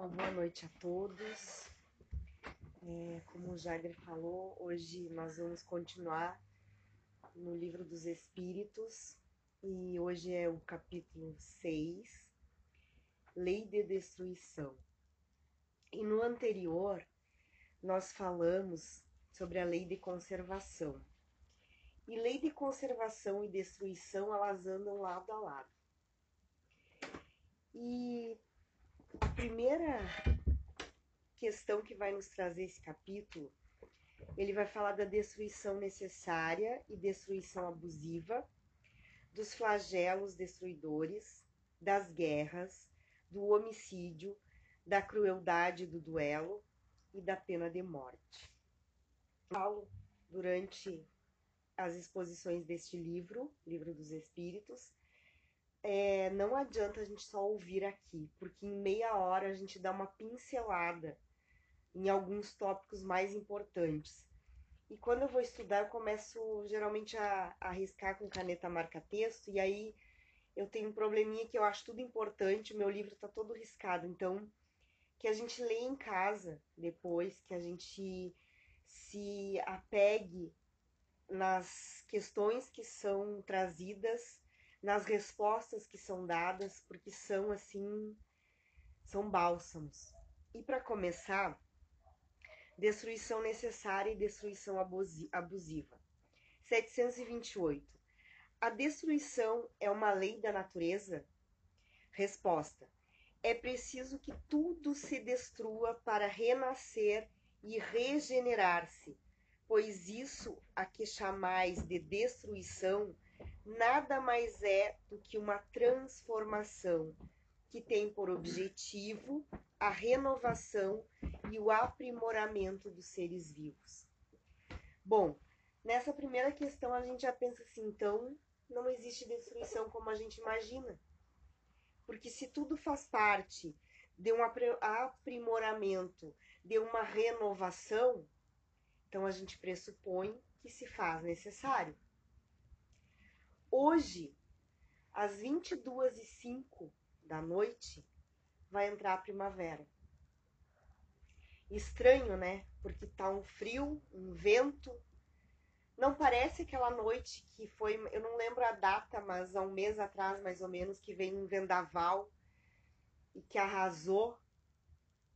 Uma boa noite a todos. É, como o Jagger falou, hoje nós vamos continuar no livro dos Espíritos e hoje é o capítulo 6, Lei de Destruição. E no anterior nós falamos sobre a lei de conservação. E lei de conservação e destruição elas andam lado a lado. E a primeira questão que vai nos trazer esse capítulo, ele vai falar da destruição necessária e destruição abusiva, dos flagelos destruidores, das guerras, do homicídio, da crueldade do duelo e da pena de morte. Falo durante as exposições deste livro, Livro dos Espíritos, é, não adianta a gente só ouvir aqui, porque em meia hora a gente dá uma pincelada em alguns tópicos mais importantes. E quando eu vou estudar, eu começo geralmente a, a arriscar com caneta marca-texto, e aí eu tenho um probleminha que eu acho tudo importante, meu livro está todo riscado. Então, que a gente leia em casa depois, que a gente se apegue nas questões que são trazidas nas respostas que são dadas, porque são assim, são bálsamos. E para começar, destruição necessária e destruição abusiva. 728. A destruição é uma lei da natureza? Resposta: É preciso que tudo se destrua para renascer e regenerar-se, pois isso a que chamais de destruição nada mais é do que uma transformação que tem por objetivo a renovação e o aprimoramento dos seres vivos. Bom, nessa primeira questão a gente já pensa assim, então não existe destruição como a gente imagina. Porque se tudo faz parte de um aprimoramento, de uma renovação, então a gente pressupõe que se faz necessário. Hoje, às 22 e 05 da noite, vai entrar a primavera. Estranho, né? Porque tá um frio, um vento. Não parece aquela noite que foi, eu não lembro a data, mas há um mês atrás, mais ou menos, que veio um vendaval e que arrasou.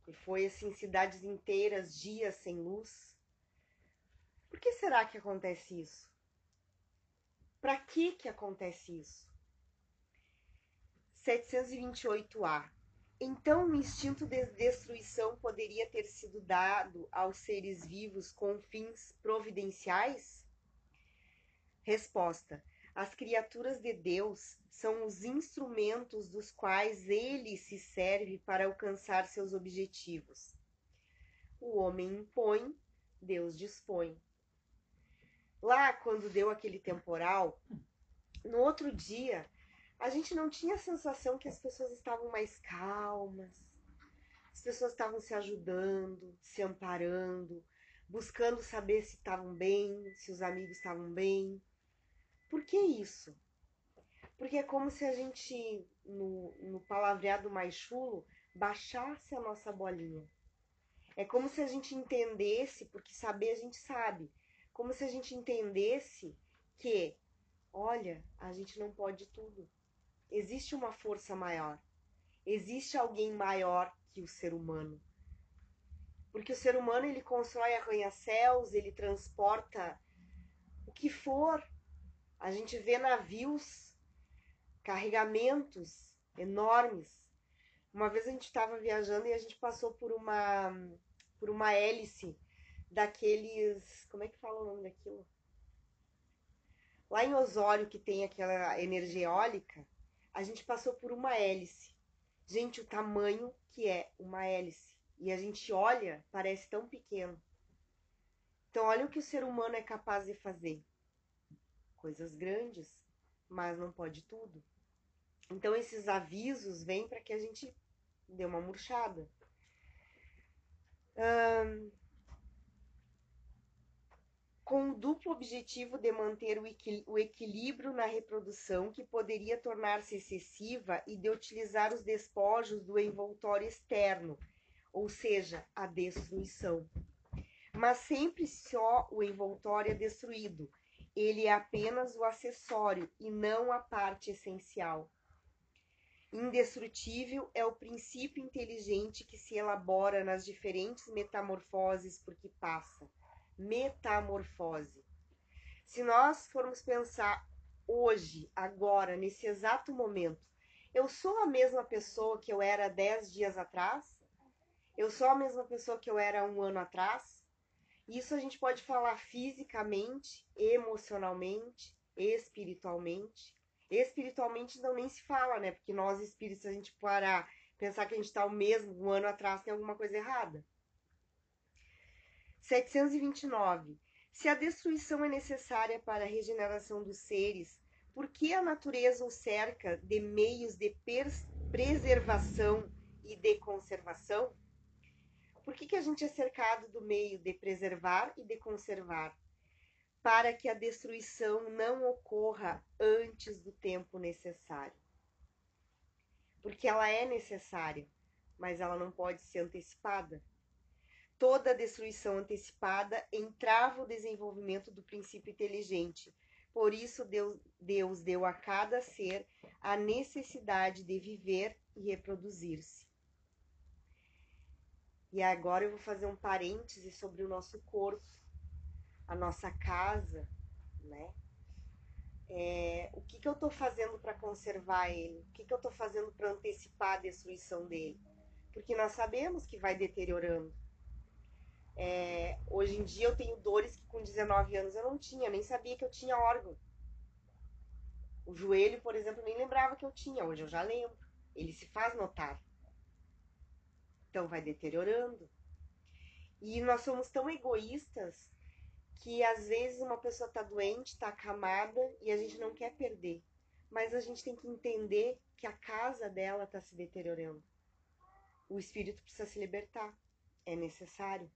E foi assim, cidades inteiras, dias sem luz. Por que será que acontece isso? Para que que acontece isso? 728A. Então, o instinto de destruição poderia ter sido dado aos seres vivos com fins providenciais? Resposta: As criaturas de Deus são os instrumentos dos quais ele se serve para alcançar seus objetivos. O homem impõe, Deus dispõe. Lá, quando deu aquele temporal, no outro dia, a gente não tinha a sensação que as pessoas estavam mais calmas, as pessoas estavam se ajudando, se amparando, buscando saber se estavam bem, se os amigos estavam bem. Por que isso? Porque é como se a gente, no, no palavreado mais chulo, baixasse a nossa bolinha. É como se a gente entendesse, porque saber a gente sabe, como se a gente entendesse que, olha, a gente não pode tudo. Existe uma força maior. Existe alguém maior que o ser humano. Porque o ser humano ele constrói arranha-céus, ele transporta o que for. A gente vê navios, carregamentos enormes. Uma vez a gente estava viajando e a gente passou por uma por uma hélice daqueles. Como é que fala o nome daquilo? Lá em Osório, que tem aquela energia eólica, a gente passou por uma hélice. Gente, o tamanho que é uma hélice. E a gente olha, parece tão pequeno. Então, olha o que o ser humano é capaz de fazer. Coisas grandes, mas não pode tudo. Então, esses avisos vêm para que a gente dê uma murchada. Hum, com o duplo objetivo de manter o, equilíbrio na reprodução, que poderia tornar-se excessiva, e de utilizar os despojos do envoltório externo, ou seja, a destruição. Mas sempre só o envoltório é destruído. Ele é apenas o acessório e não a parte essencial. Indestrutível é o princípio inteligente que se elabora nas diferentes metamorfoses por que passa. Metamorfose. Se nós formos pensar hoje, agora, nesse exato momento, eu sou a mesma pessoa que eu era dez dias atrás? Eu sou a mesma pessoa que eu era um ano atrás? Isso a gente pode falar fisicamente, emocionalmente, espiritualmente. Espiritualmente não nem se fala, né? Porque nós espíritos, se a gente parar, pensar que a gente está o mesmo um ano atrás, tem alguma coisa errada. 729. Se a destruição é necessária para a regeneração dos seres, por que a natureza o cerca de meios de preservação e de conservação? Por que, que a gente é cercado do meio de preservar e de conservar? Para que a destruição não ocorra antes do tempo necessário. Porque ela é necessária, mas ela não pode ser antecipada toda destruição antecipada entrava o desenvolvimento do princípio inteligente. Por isso, Deus, Deus deu a cada ser a necessidade de viver e reproduzir-se. E agora eu vou fazer um parêntese sobre o nosso corpo, a nossa casa, né? É, o que, que eu estou fazendo para conservar ele? O que, que eu estou fazendo para antecipar a destruição dele? Porque nós sabemos que vai deteriorando. É, hoje em dia eu tenho dores que com 19 anos eu não tinha, nem sabia que eu tinha órgão. O joelho, por exemplo, nem lembrava que eu tinha, hoje eu já lembro. Ele se faz notar. Então vai deteriorando. E nós somos tão egoístas que às vezes uma pessoa está doente, está acamada e a gente não quer perder. Mas a gente tem que entender que a casa dela está se deteriorando. O espírito precisa se libertar. É necessário.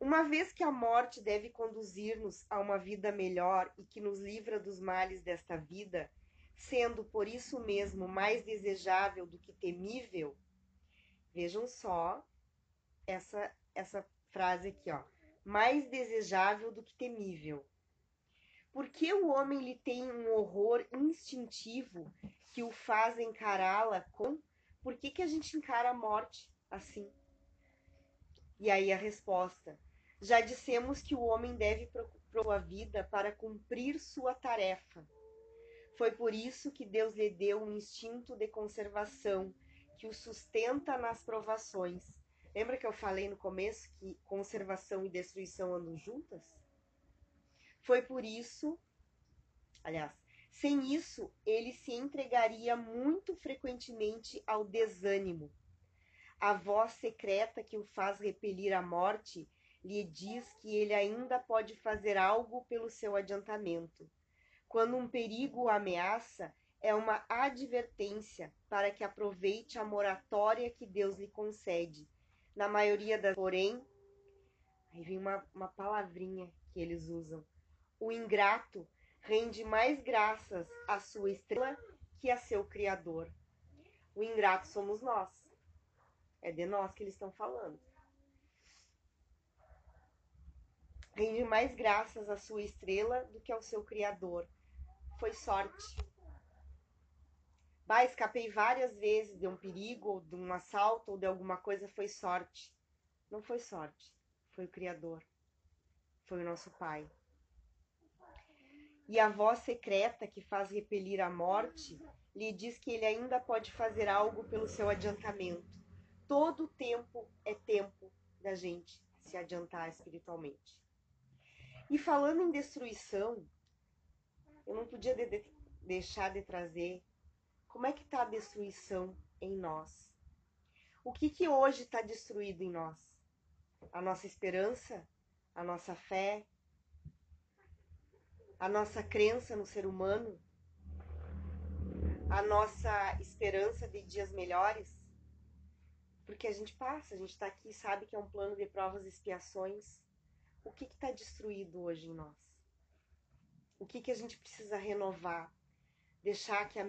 Uma vez que a morte deve conduzir-nos a uma vida melhor e que nos livra dos males desta vida, sendo por isso mesmo mais desejável do que temível, vejam só essa, essa frase aqui, ó. Mais desejável do que temível. Porque o homem lhe tem um horror instintivo que o faz encará-la com. Por que, que a gente encara a morte assim? E aí a resposta: já dissemos que o homem deve procurar a vida para cumprir sua tarefa. Foi por isso que Deus lhe deu um instinto de conservação que o sustenta nas provações. Lembra que eu falei no começo que conservação e destruição andam juntas? Foi por isso, aliás, sem isso, ele se entregaria muito frequentemente ao desânimo. A voz secreta que o faz repelir a morte lhe diz que ele ainda pode fazer algo pelo seu adiantamento. Quando um perigo o ameaça, é uma advertência para que aproveite a moratória que Deus lhe concede. Na maioria das, porém, aí vem uma, uma palavrinha que eles usam. O ingrato rende mais graças à sua estrela que a seu Criador. O ingrato somos nós. É de nós que eles estão falando. Rende mais graças à sua estrela do que ao seu Criador. Foi sorte. Bah, escapei várias vezes de um perigo, ou de um assalto, ou de alguma coisa, foi sorte. Não foi sorte, foi o Criador. Foi o nosso Pai. E a voz secreta que faz repelir a morte lhe diz que ele ainda pode fazer algo pelo seu adiantamento. Todo tempo é tempo da gente se adiantar espiritualmente. E falando em destruição, eu não podia de de deixar de trazer como é que está a destruição em nós. O que, que hoje está destruído em nós? A nossa esperança, a nossa fé, a nossa crença no ser humano, a nossa esperança de dias melhores. Porque a gente passa, a gente está aqui, sabe que é um plano de provas e expiações o que está destruído hoje em nós? O que, que a gente precisa renovar? Deixar que a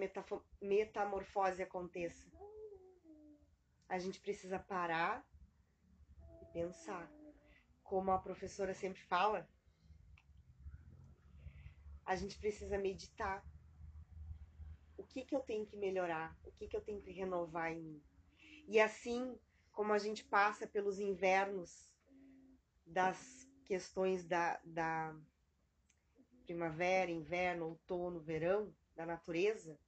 metamorfose aconteça. a gente precisa parar e pensar. Como a professora sempre fala, a gente precisa meditar. O que, que eu tenho que melhorar? O que, que eu tenho que renovar em mim? E assim como a gente passa pelos invernos das questões da, da primavera, inverno, outono, verão, da natureza,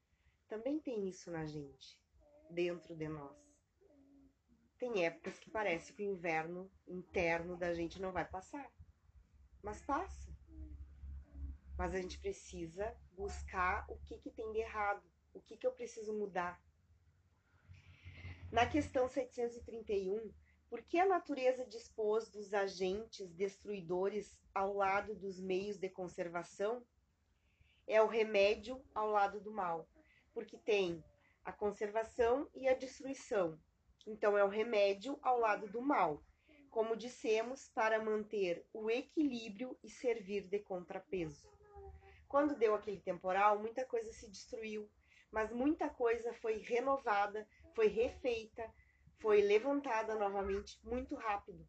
também tem isso na gente, dentro de nós. Tem épocas que parece que o inverno interno da gente não vai passar, mas passa. Mas a gente precisa buscar o que, que tem de errado, o que, que eu preciso mudar. Na questão 731, por que a natureza dispôs dos agentes destruidores ao lado dos meios de conservação? É o remédio ao lado do mal porque tem a conservação e a destruição. Então, é o remédio ao lado do mal, como dissemos, para manter o equilíbrio e servir de contrapeso. Quando deu aquele temporal, muita coisa se destruiu, mas muita coisa foi renovada, foi refeita, foi levantada novamente muito rápido.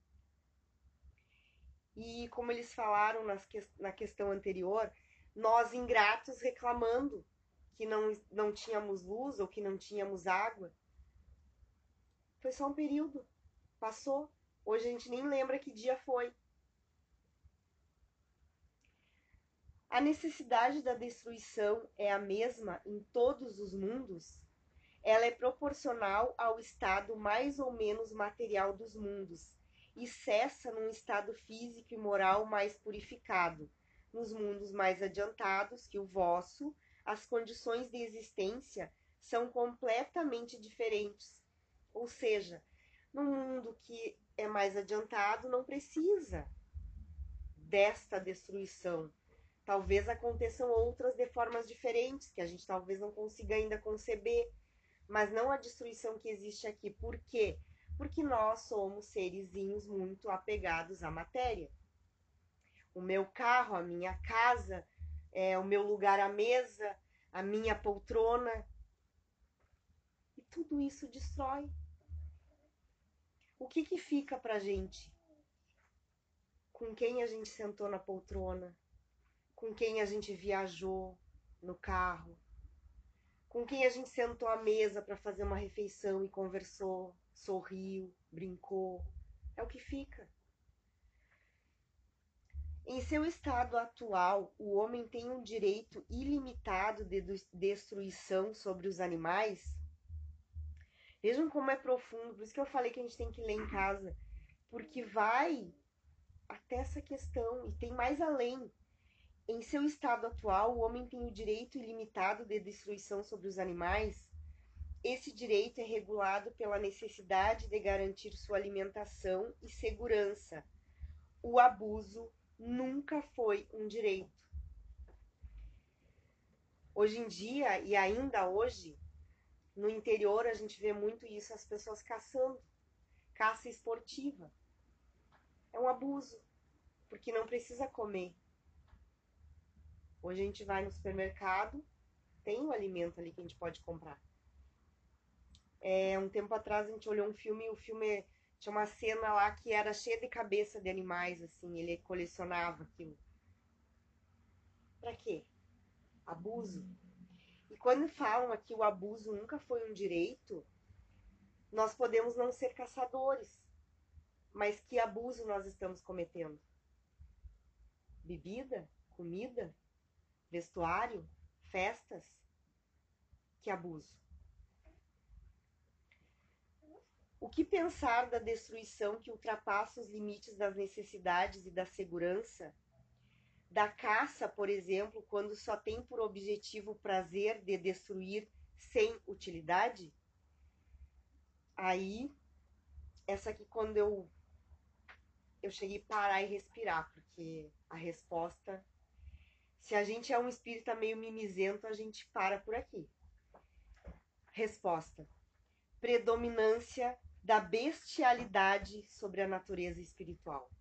E como eles falaram nas, na questão anterior, nós ingratos reclamando que não, não tínhamos luz ou que não tínhamos água. Foi só um período. Passou. Hoje a gente nem lembra que dia foi. A necessidade da destruição é a mesma em todos os mundos? Ela é proporcional ao estado mais ou menos material dos mundos e cessa num estado físico e moral mais purificado, nos mundos mais adiantados que o vosso, as condições de existência são completamente diferentes. Ou seja, no mundo que é mais adiantado, não precisa desta destruição. Talvez aconteçam outras de formas diferentes, que a gente talvez não consiga ainda conceber, mas não a destruição que existe aqui. Por quê? Porque nós somos serizinhos muito apegados à matéria. O meu carro, a minha casa, é, o meu lugar à mesa, a minha poltrona. E tudo isso destrói. O que, que fica pra gente? Com quem a gente sentou na poltrona? Com quem a gente viajou no carro? Com quem a gente sentou à mesa para fazer uma refeição e conversou, sorriu, brincou? É o que fica. Em seu estado atual, o homem tem um direito ilimitado de destruição sobre os animais? Vejam como é profundo, por isso que eu falei que a gente tem que ler em casa, porque vai até essa questão e tem mais além. Em seu estado atual, o homem tem o direito ilimitado de destruição sobre os animais. Esse direito é regulado pela necessidade de garantir sua alimentação e segurança. O abuso nunca foi um direito. Hoje em dia, e ainda hoje, no interior a gente vê muito isso, as pessoas caçando, caça esportiva. É um abuso, porque não precisa comer. Hoje a gente vai no supermercado, tem o um alimento ali que a gente pode comprar. É, um tempo atrás a gente olhou um filme, o filme tinha uma cena lá que era cheia de cabeça de animais, assim, ele colecionava aquilo. Pra quê? Abuso. E quando falam aqui o abuso nunca foi um direito, nós podemos não ser caçadores, mas que abuso nós estamos cometendo? Bebida? Comida? Vestuário? Festas? Que abuso? O que pensar da destruição que ultrapassa os limites das necessidades e da segurança? Da caça, por exemplo, quando só tem por objetivo o prazer de destruir sem utilidade? Aí, essa aqui, quando eu, eu cheguei a parar e respirar, porque a resposta. Se a gente é um espírita meio mimizento, a gente para por aqui. Resposta: predominância da bestialidade sobre a natureza espiritual.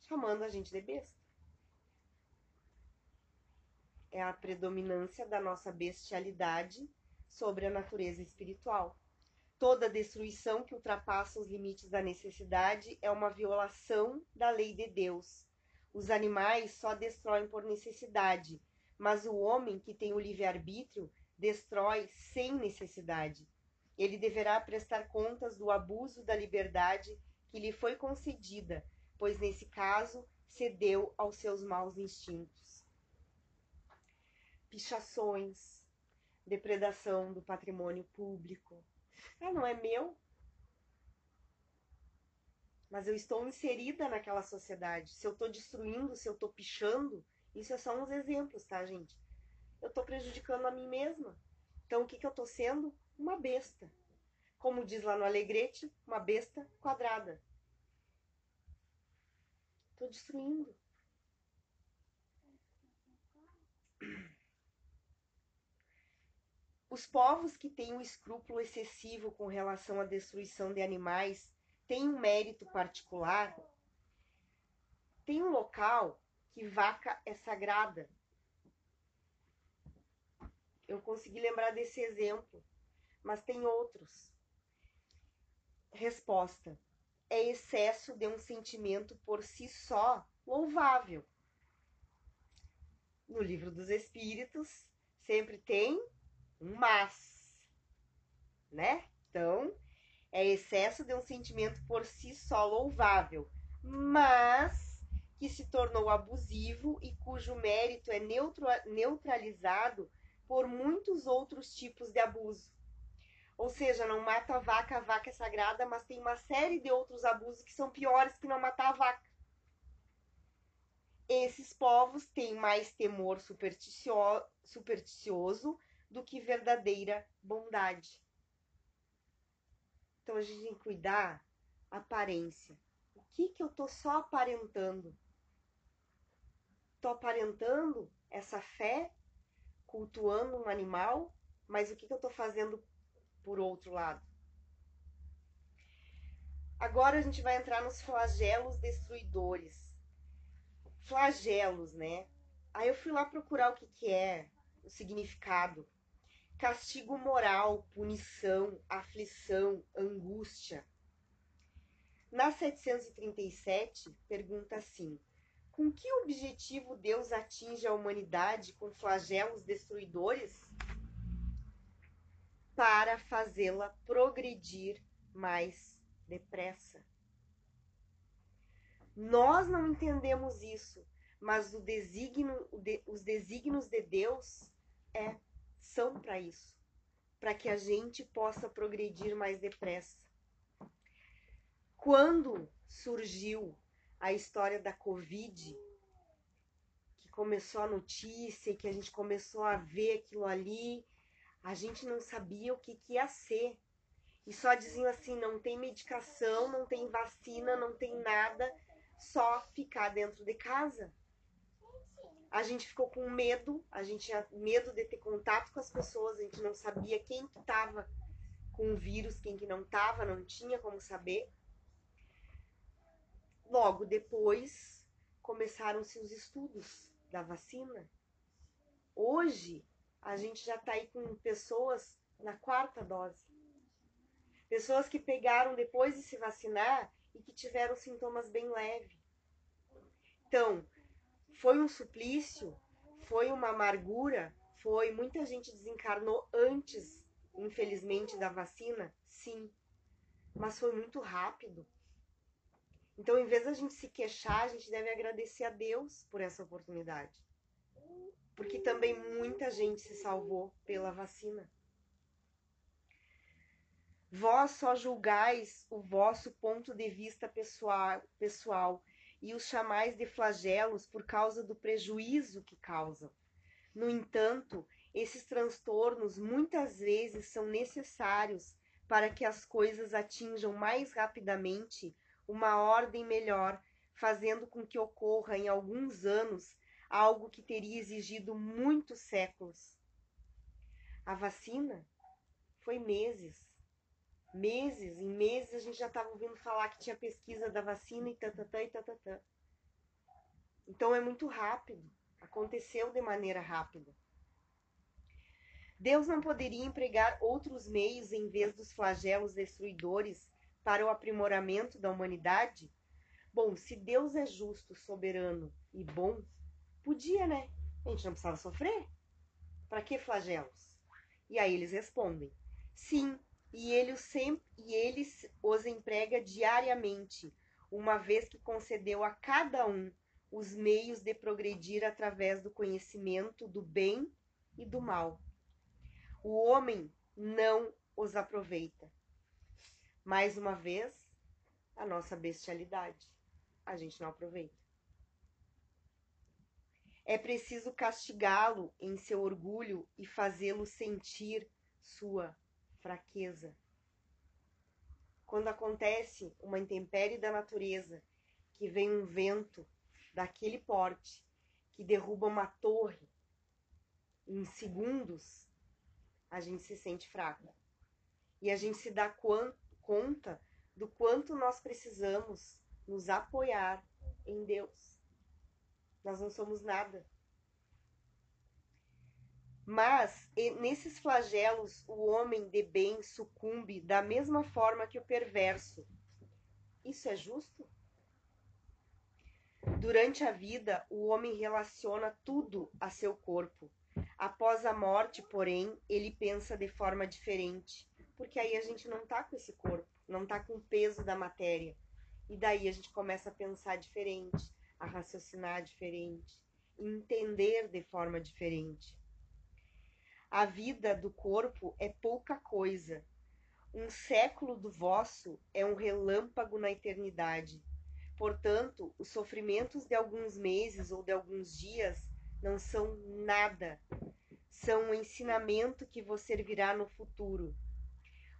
Chamando a gente de besta. É a predominância da nossa bestialidade sobre a natureza espiritual. Toda destruição que ultrapassa os limites da necessidade é uma violação da lei de Deus. Os animais só destroem por necessidade, mas o homem que tem o livre-arbítrio destrói sem necessidade. Ele deverá prestar contas do abuso da liberdade que lhe foi concedida, pois nesse caso cedeu aos seus maus instintos. Pichações, depredação do patrimônio público. Ah, não é meu? Mas eu estou inserida naquela sociedade. Se eu estou destruindo, se eu estou pichando, isso é só uns exemplos, tá, gente? Eu estou prejudicando a mim mesma. Então, o que, que eu estou sendo? Uma besta. Como diz lá no Alegrete, uma besta quadrada. Estou destruindo. Os povos que têm um escrúpulo excessivo com relação à destruição de animais têm um mérito particular. Tem um local que vaca é sagrada. Eu consegui lembrar desse exemplo, mas tem outros. Resposta: é excesso de um sentimento por si só louvável. No livro dos Espíritos sempre tem um mas, né? Então, é excesso de um sentimento por si só louvável, mas que se tornou abusivo e cujo mérito é neutralizado por muitos outros tipos de abuso. Ou seja, não mata a vaca, a vaca é sagrada, mas tem uma série de outros abusos que são piores que não matar a vaca. Esses povos têm mais temor supersticio supersticioso do que verdadeira bondade. Então a gente tem que cuidar aparência. O que que eu tô só aparentando? Tô aparentando essa fé, cultuando um animal, mas o que que eu tô fazendo por outro lado. Agora a gente vai entrar nos flagelos destruidores. Flagelos, né? Aí eu fui lá procurar o que, que é, o significado. Castigo moral, punição, aflição, angústia. Na 737, pergunta assim: Com que objetivo Deus atinge a humanidade com flagelos destruidores? para fazê-la progredir mais depressa. Nós não entendemos isso, mas o designo, os desígnios de Deus é, são para isso, para que a gente possa progredir mais depressa. Quando surgiu a história da Covid, que começou a notícia, que a gente começou a ver aquilo ali, a gente não sabia o que, que ia ser. E só diziam assim: não tem medicação, não tem vacina, não tem nada, só ficar dentro de casa. A gente ficou com medo, a gente tinha medo de ter contato com as pessoas, a gente não sabia quem que estava com o vírus, quem que não estava, não tinha como saber. Logo depois começaram-se os estudos da vacina. Hoje a gente já está aí com pessoas na quarta dose. Pessoas que pegaram depois de se vacinar e que tiveram sintomas bem leves. Então, foi um suplício, foi uma amargura, foi muita gente desencarnou antes, infelizmente, da vacina, sim, mas foi muito rápido. Então, em vez da gente se queixar, a gente deve agradecer a Deus por essa oportunidade porque também muita gente se salvou pela vacina. Vós só julgais o vosso ponto de vista pessoal, pessoal e os chamais de flagelos por causa do prejuízo que causam. No entanto, esses transtornos muitas vezes são necessários para que as coisas atinjam mais rapidamente uma ordem melhor, fazendo com que ocorra em alguns anos algo que teria exigido muitos séculos. A vacina foi meses. Meses, em meses a gente já estava ouvindo falar que tinha pesquisa da vacina e tatatã e tatatã. Então é muito rápido, aconteceu de maneira rápida. Deus não poderia empregar outros meios em vez dos flagelos destruidores para o aprimoramento da humanidade? Bom, se Deus é justo, soberano e bom, podia, né? A gente não precisava sofrer. Para que flagelos? E aí eles respondem: Sim, e ele, e ele os emprega diariamente, uma vez que concedeu a cada um os meios de progredir através do conhecimento do bem e do mal. O homem não os aproveita. Mais uma vez, a nossa bestialidade. A gente não aproveita. É preciso castigá-lo em seu orgulho e fazê-lo sentir sua fraqueza. Quando acontece uma intempérie da natureza, que vem um vento daquele porte, que derruba uma torre em segundos, a gente se sente fraco. E a gente se dá conta do quanto nós precisamos nos apoiar em Deus. Nós não somos nada. Mas nesses flagelos o homem de bem sucumbe da mesma forma que o perverso. Isso é justo? Durante a vida, o homem relaciona tudo a seu corpo. Após a morte, porém, ele pensa de forma diferente, porque aí a gente não tá com esse corpo, não tá com o peso da matéria. E daí a gente começa a pensar diferente, a raciocinar diferente, entender de forma diferente. A vida do corpo é pouca coisa. Um século do vosso é um relâmpago na eternidade. Portanto, os sofrimentos de alguns meses ou de alguns dias não são nada. São um ensinamento que vos servirá no futuro.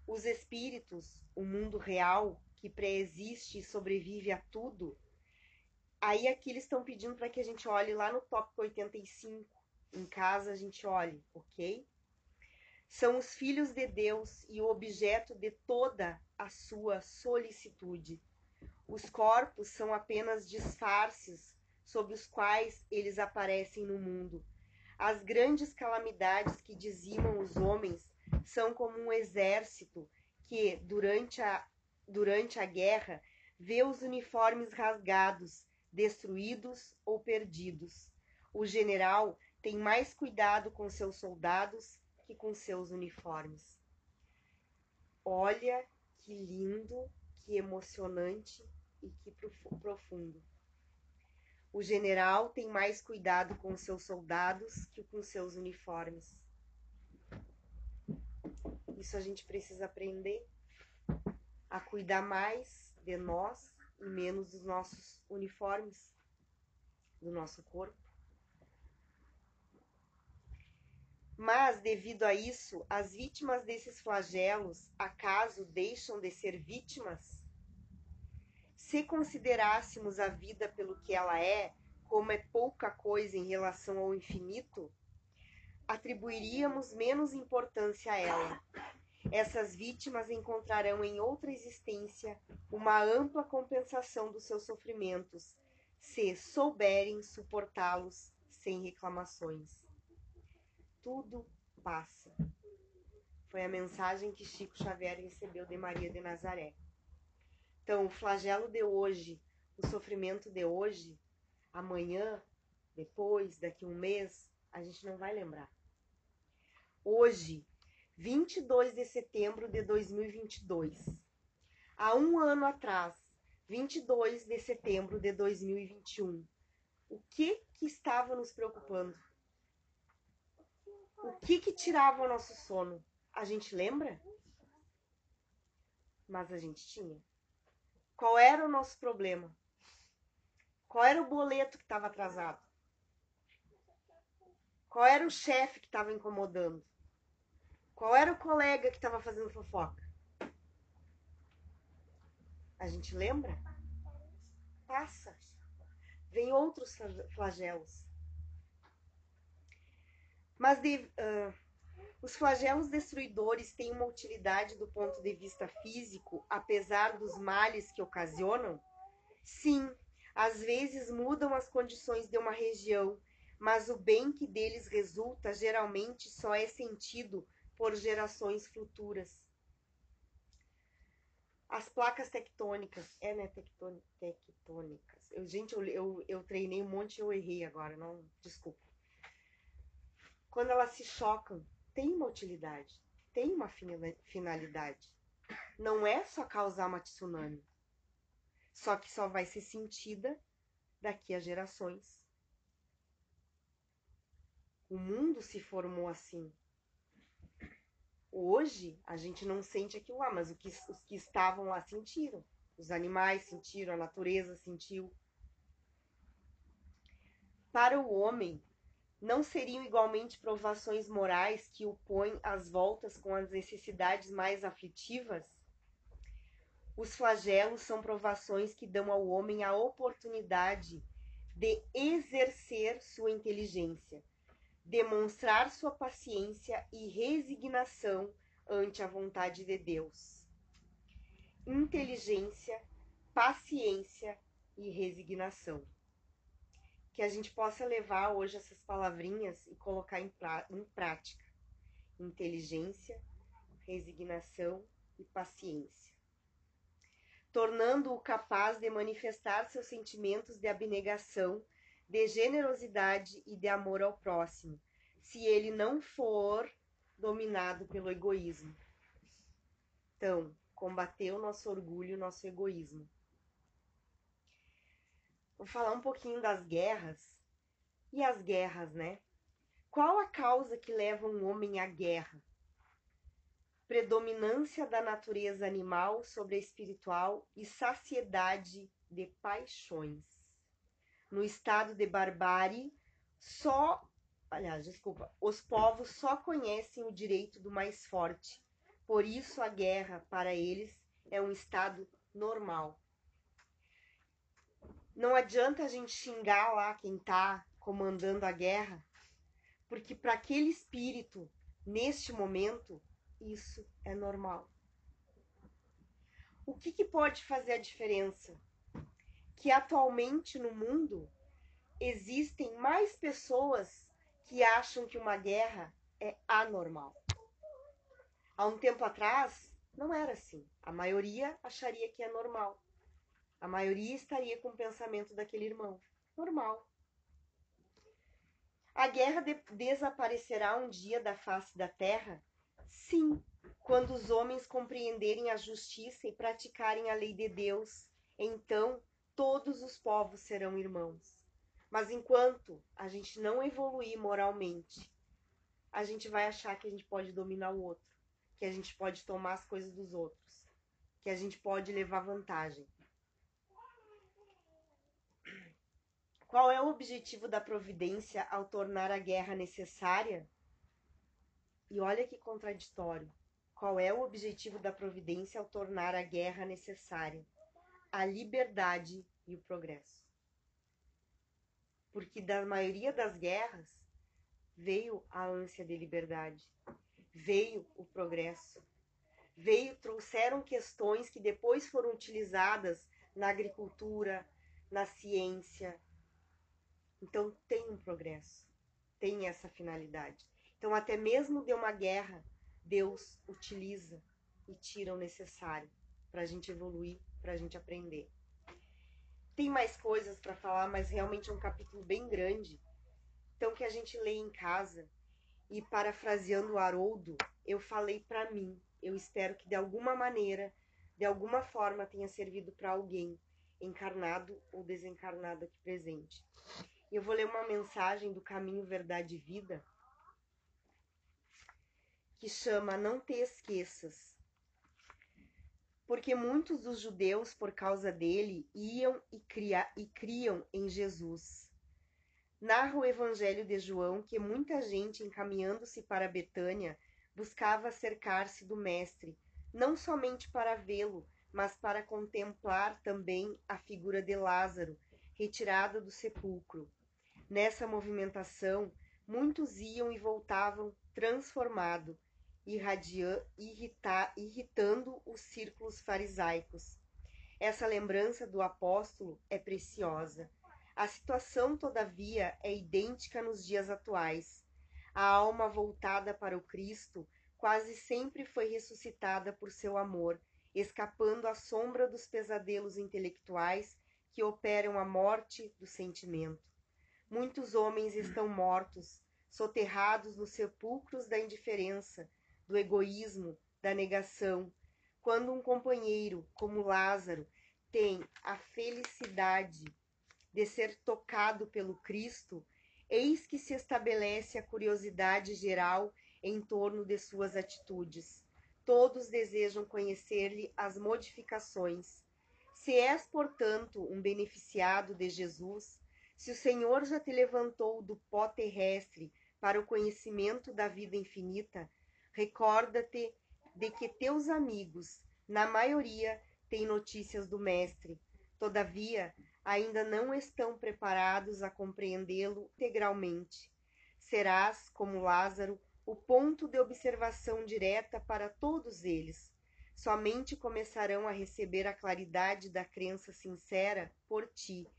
Os espíritos, o mundo real, que pré-existe e sobrevive a tudo, aí aqui eles estão pedindo para que a gente olhe lá no tópico 85. Em casa a gente olhe, ok? São os filhos de Deus e o objeto de toda a sua solicitude. Os corpos são apenas disfarces sob os quais eles aparecem no mundo. As grandes calamidades que dizimam os homens são como um exército que, durante a, durante a guerra, vê os uniformes rasgados, destruídos ou perdidos. O general tem mais cuidado com seus soldados que com seus uniformes. Olha que lindo, que emocionante e que profundo. O general tem mais cuidado com seus soldados que com seus uniformes. Isso a gente precisa aprender a cuidar mais de nós e menos dos nossos uniformes, do nosso corpo. Mas, devido a isso, as vítimas desses flagelos acaso deixam de ser vítimas? se considerássemos a vida pelo que ela é, como é pouca coisa em relação ao infinito, atribuiríamos menos importância a ela. Essas vítimas encontrarão em outra existência uma ampla compensação dos seus sofrimentos, se souberem suportá-los sem reclamações. Tudo passa. Foi a mensagem que Chico Xavier recebeu de Maria de Nazaré. Então, o flagelo de hoje, o sofrimento de hoje, amanhã, depois, daqui um mês, a gente não vai lembrar. Hoje, 22 de setembro de 2022, há um ano atrás, 22 de setembro de 2021, o que que estava nos preocupando? O que que tirava o nosso sono? A gente lembra? Mas a gente tinha. Qual era o nosso problema? Qual era o boleto que estava atrasado? Qual era o chefe que estava incomodando? Qual era o colega que estava fazendo fofoca? A gente lembra? Passa. Vem outros flagelos. Mas de, uh, os flagelos destruidores têm uma utilidade do ponto de vista físico, apesar dos males que ocasionam? Sim, às vezes mudam as condições de uma região, mas o bem que deles resulta geralmente só é sentido por gerações futuras. As placas tectônicas, é, né, tectônicas. Eu, gente, eu, eu, eu treinei um monte e eu errei agora, não, desculpa. Quando elas se chocam, tem uma utilidade, tem uma finalidade. Não é só causar uma tsunami. Só que só vai ser sentida daqui a gerações. O mundo se formou assim. Hoje a gente não sente aquilo lá, mas que, os que estavam lá sentiram. Os animais sentiram, a natureza sentiu. Para o homem, não seriam igualmente provações morais que o põem às voltas com as necessidades mais aflitivas? Os flagelos são provações que dão ao homem a oportunidade de exercer sua inteligência, demonstrar sua paciência e resignação ante a vontade de Deus. Inteligência, paciência e resignação. Que a gente possa levar hoje essas palavrinhas e colocar em, em prática. Inteligência, resignação e paciência. Tornando-o capaz de manifestar seus sentimentos de abnegação de generosidade e de amor ao próximo, se ele não for dominado pelo egoísmo. Então, combater o nosso orgulho, o nosso egoísmo. Vou falar um pouquinho das guerras. E as guerras, né? Qual a causa que leva um homem à guerra? Predominância da natureza animal sobre a espiritual e saciedade de paixões no estado de barbárie, só, aliás, desculpa, os povos só conhecem o direito do mais forte. Por isso a guerra para eles é um estado normal. Não adianta a gente xingar lá quem está comandando a guerra, porque para aquele espírito, neste momento, isso é normal. O que, que pode fazer a diferença? que atualmente no mundo existem mais pessoas que acham que uma guerra é anormal. Há um tempo atrás, não era assim. A maioria acharia que é normal. A maioria estaria com o pensamento daquele irmão. Normal. A guerra de desaparecerá um dia da face da terra? Sim, quando os homens compreenderem a justiça e praticarem a lei de Deus. Então todos os povos serão irmãos. Mas enquanto a gente não evoluir moralmente, a gente vai achar que a gente pode dominar o outro, que a gente pode tomar as coisas dos outros, que a gente pode levar vantagem. Qual é o objetivo da providência ao tornar a guerra necessária? E olha que contraditório. Qual é o objetivo da providência ao tornar a guerra necessária? A liberdade e o progresso. Porque da maioria das guerras veio a ânsia de liberdade, veio o progresso, veio trouxeram questões que depois foram utilizadas na agricultura, na ciência. Então tem um progresso, tem essa finalidade. Então até mesmo de uma guerra, Deus utiliza e tira o necessário para a gente evoluir, para a gente aprender. Tem mais coisas para falar, mas realmente é um capítulo bem grande. Então que a gente lê em casa. E parafraseando o Haroldo, eu falei para mim. Eu espero que de alguma maneira, de alguma forma tenha servido para alguém, encarnado ou desencarnado aqui presente. Eu vou ler uma mensagem do Caminho Verdade e Vida que chama Não te esqueças porque muitos dos judeus, por causa dele, iam e, cria, e criam em Jesus. Narra o Evangelho de João que muita gente, encaminhando-se para Betânia, buscava acercar-se do Mestre, não somente para vê-lo, mas para contemplar também a figura de Lázaro, retirada do sepulcro. Nessa movimentação, muitos iam e voltavam transformado, irrita, irritando os círculos farisaicos. Essa lembrança do apóstolo é preciosa. A situação, todavia, é idêntica nos dias atuais. A alma voltada para o Cristo quase sempre foi ressuscitada por seu amor, escapando à sombra dos pesadelos intelectuais que operam a morte do sentimento. Muitos homens estão mortos, soterrados nos sepulcros da indiferença, do egoísmo, da negação. Quando um companheiro, como Lázaro, tem a felicidade de ser tocado pelo Cristo, eis que se estabelece a curiosidade geral em torno de suas atitudes. Todos desejam conhecer-lhe as modificações. Se és, portanto, um beneficiado de Jesus, se o Senhor já te levantou do pó terrestre para o conhecimento da vida infinita, recorda-te de que teus amigos, na maioria, têm notícias do Mestre. Todavia, ainda não estão preparados a compreendê-lo integralmente. Serás, como Lázaro, o ponto de observação direta para todos eles. Somente começarão a receber a claridade da crença sincera por ti,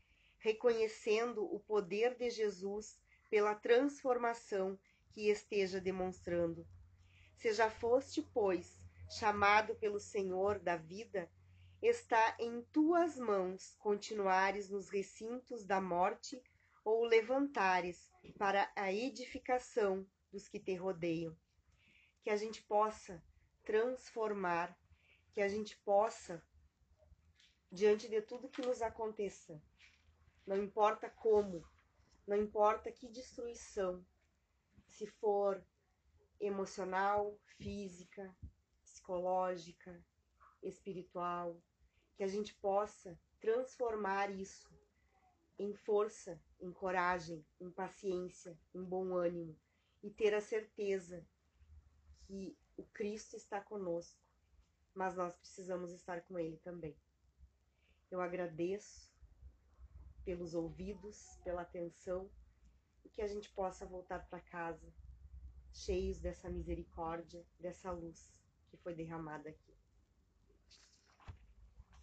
reconhecendo o poder de Jesus pela transformação que esteja demonstrando. Se já foste, pois, chamado pelo Senhor da vida, está em tuas mãos continuares nos recintos da morte ou levantares para a edificação dos que te rodeiam. Que a gente possa transformar, que a gente possa, diante de tudo que nos aconteça, não importa como, não importa que destruição, se for emocional, física, psicológica, espiritual, que a gente possa transformar isso em força, em coragem, em paciência, em bom ânimo e ter a certeza que o Cristo está conosco, mas nós precisamos estar com Ele também. Eu agradeço pelos ouvidos, pela atenção e que a gente possa voltar para casa cheios dessa misericórdia, dessa luz que foi derramada aqui.